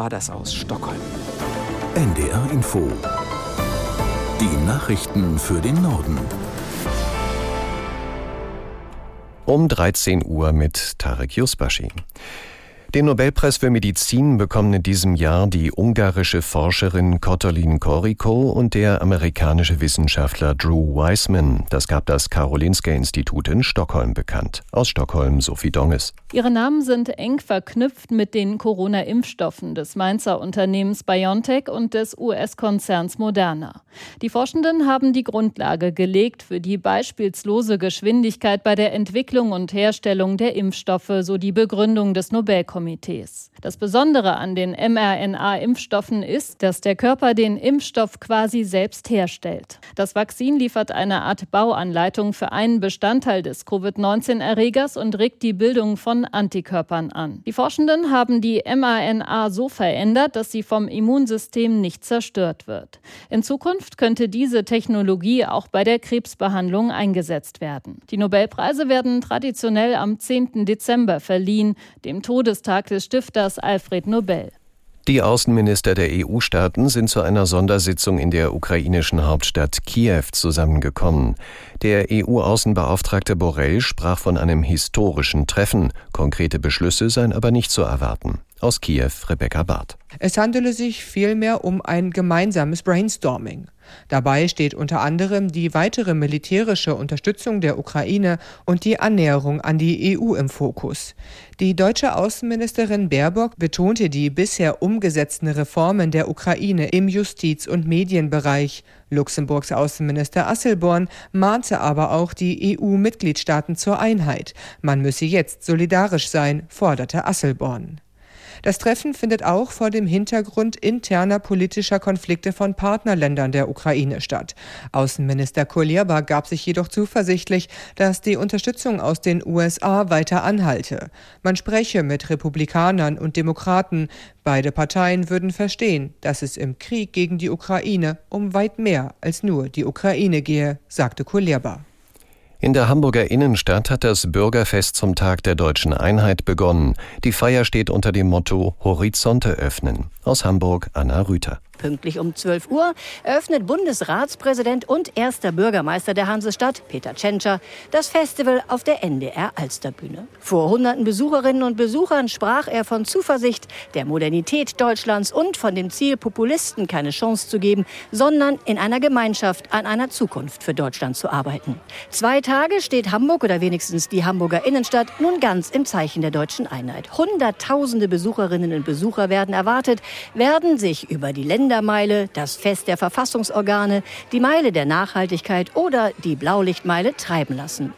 war das aus Stockholm. NDR Info. Die Nachrichten für den Norden. Um 13 Uhr mit Tarek Yusbashi. Den Nobelpreis für Medizin bekommen in diesem Jahr die ungarische Forscherin Kottolin Koriko und der amerikanische Wissenschaftler Drew Weissman. Das gab das Karolinska Institut in Stockholm bekannt. Aus Stockholm Sophie Donges. Ihre Namen sind eng verknüpft mit den Corona-Impfstoffen des Mainzer Unternehmens BioNTech und des US-Konzerns Moderna. Die Forschenden haben die Grundlage gelegt für die beispielslose Geschwindigkeit bei der Entwicklung und Herstellung der Impfstoffe, so die Begründung des Nobelkomitees. Komitees. Das Besondere an den mRNA-Impfstoffen ist, dass der Körper den Impfstoff quasi selbst herstellt. Das Vakzin liefert eine Art Bauanleitung für einen Bestandteil des Covid-19-Erregers und regt die Bildung von Antikörpern an. Die Forschenden haben die mRNA so verändert, dass sie vom Immunsystem nicht zerstört wird. In Zukunft könnte diese Technologie auch bei der Krebsbehandlung eingesetzt werden. Die Nobelpreise werden traditionell am 10. Dezember verliehen, dem Todestag Geburtstag des Stifters Alfred Nobel. Die Außenminister der EU-Staaten sind zu einer Sondersitzung in der ukrainischen Hauptstadt Kiew zusammengekommen. Der EU-Außenbeauftragte Borrell sprach von einem historischen Treffen. Konkrete Beschlüsse seien aber nicht zu erwarten. Aus Kiew Rebecca Barth. Es handele sich vielmehr um ein gemeinsames Brainstorming. Dabei steht unter anderem die weitere militärische Unterstützung der Ukraine und die Annäherung an die EU im Fokus. Die deutsche Außenministerin Baerbock betonte die bisher umgesetzten Reformen der Ukraine im Justiz- und Medienbereich. Luxemburgs Außenminister Asselborn mahnte aber auch die EU-Mitgliedstaaten zur Einheit. Man müsse jetzt solidarisch sein, forderte Asselborn. Das Treffen findet auch vor dem Hintergrund interner politischer Konflikte von Partnerländern der Ukraine statt. Außenminister Kuleba gab sich jedoch zuversichtlich, dass die Unterstützung aus den USA weiter anhalte. Man spreche mit Republikanern und Demokraten. Beide Parteien würden verstehen, dass es im Krieg gegen die Ukraine um weit mehr als nur die Ukraine gehe, sagte Kuleba. In der Hamburger Innenstadt hat das Bürgerfest zum Tag der deutschen Einheit begonnen. Die Feier steht unter dem Motto Horizonte öffnen. Aus Hamburg Anna Rüther. Pünktlich um 12 Uhr eröffnet Bundesratspräsident und erster Bürgermeister der Hansestadt, Peter Tschentscher, das Festival auf der NDR Alsterbühne. Vor hunderten Besucherinnen und Besuchern sprach er von Zuversicht, der Modernität Deutschlands und von dem Ziel, Populisten keine Chance zu geben, sondern in einer Gemeinschaft an einer Zukunft für Deutschland zu arbeiten. Zwei Tage steht Hamburg oder wenigstens die Hamburger Innenstadt nun ganz im Zeichen der deutschen Einheit. Hunderttausende Besucherinnen und Besucher werden erwartet, werden sich über die Länder Kindermeile, das Fest der Verfassungsorgane, die Meile der Nachhaltigkeit oder die Blaulichtmeile treiben lassen.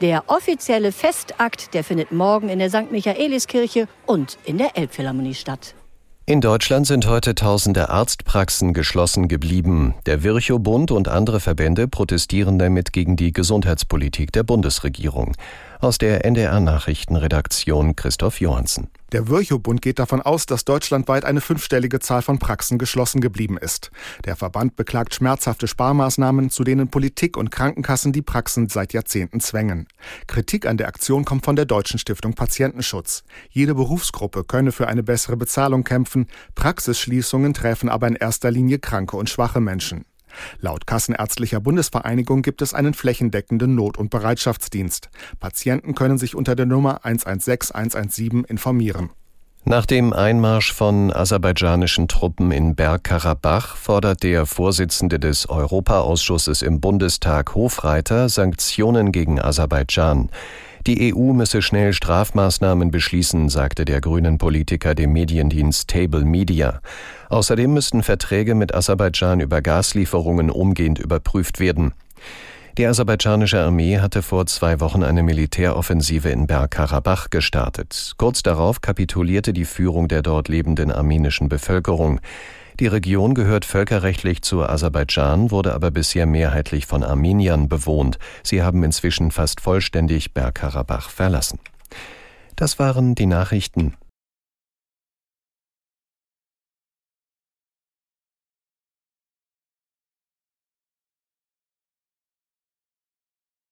Der offizielle Festakt, der findet morgen in der St. Michaeliskirche und in der Elbphilharmonie statt. In Deutschland sind heute tausende Arztpraxen geschlossen geblieben. Der Virchow-Bund und andere Verbände protestieren damit gegen die Gesundheitspolitik der Bundesregierung. Aus der NDR-Nachrichtenredaktion Christoph Johansen. Der Virchow-Bund geht davon aus, dass deutschlandweit eine fünfstellige Zahl von Praxen geschlossen geblieben ist. Der Verband beklagt schmerzhafte Sparmaßnahmen, zu denen Politik und Krankenkassen die Praxen seit Jahrzehnten zwängen. Kritik an der Aktion kommt von der Deutschen Stiftung Patientenschutz. Jede Berufsgruppe könne für eine bessere Bezahlung kämpfen, Praxisschließungen treffen aber in erster Linie kranke und schwache Menschen. Laut Kassenärztlicher Bundesvereinigung gibt es einen flächendeckenden Not- und Bereitschaftsdienst. Patienten können sich unter der Nummer 116 117 informieren. Nach dem Einmarsch von aserbaidschanischen Truppen in Bergkarabach fordert der Vorsitzende des Europaausschusses im Bundestag Hofreiter Sanktionen gegen Aserbaidschan. Die EU müsse schnell Strafmaßnahmen beschließen, sagte der grünen Politiker dem Mediendienst Table Media. Außerdem müssten Verträge mit Aserbaidschan über Gaslieferungen umgehend überprüft werden. Die aserbaidschanische Armee hatte vor zwei Wochen eine Militäroffensive in Bergkarabach gestartet. Kurz darauf kapitulierte die Führung der dort lebenden armenischen Bevölkerung. Die Region gehört völkerrechtlich zu Aserbaidschan, wurde aber bisher mehrheitlich von Armeniern bewohnt. Sie haben inzwischen fast vollständig Bergkarabach verlassen. Das waren die Nachrichten.